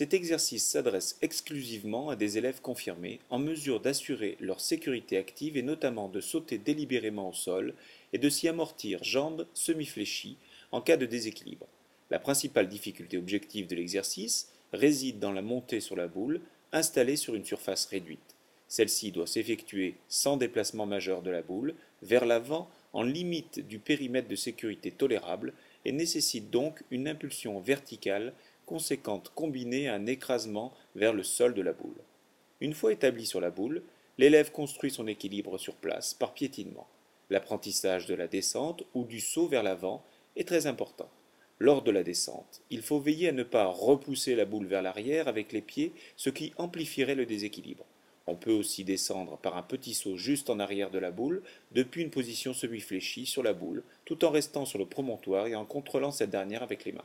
Cet exercice s'adresse exclusivement à des élèves confirmés, en mesure d'assurer leur sécurité active et notamment de sauter délibérément au sol et de s'y amortir jambes semi-fléchies en cas de déséquilibre. La principale difficulté objective de l'exercice réside dans la montée sur la boule installée sur une surface réduite. Celle-ci doit s'effectuer sans déplacement majeur de la boule, vers l'avant en limite du périmètre de sécurité tolérable et nécessite donc une impulsion verticale conséquente combinée à un écrasement vers le sol de la boule. Une fois établi sur la boule, l'élève construit son équilibre sur place par piétinement. L'apprentissage de la descente ou du saut vers l'avant est très important. Lors de la descente, il faut veiller à ne pas repousser la boule vers l'arrière avec les pieds, ce qui amplifierait le déséquilibre. On peut aussi descendre par un petit saut juste en arrière de la boule, depuis une position semi-fléchie sur la boule, tout en restant sur le promontoire et en contrôlant cette dernière avec les mains.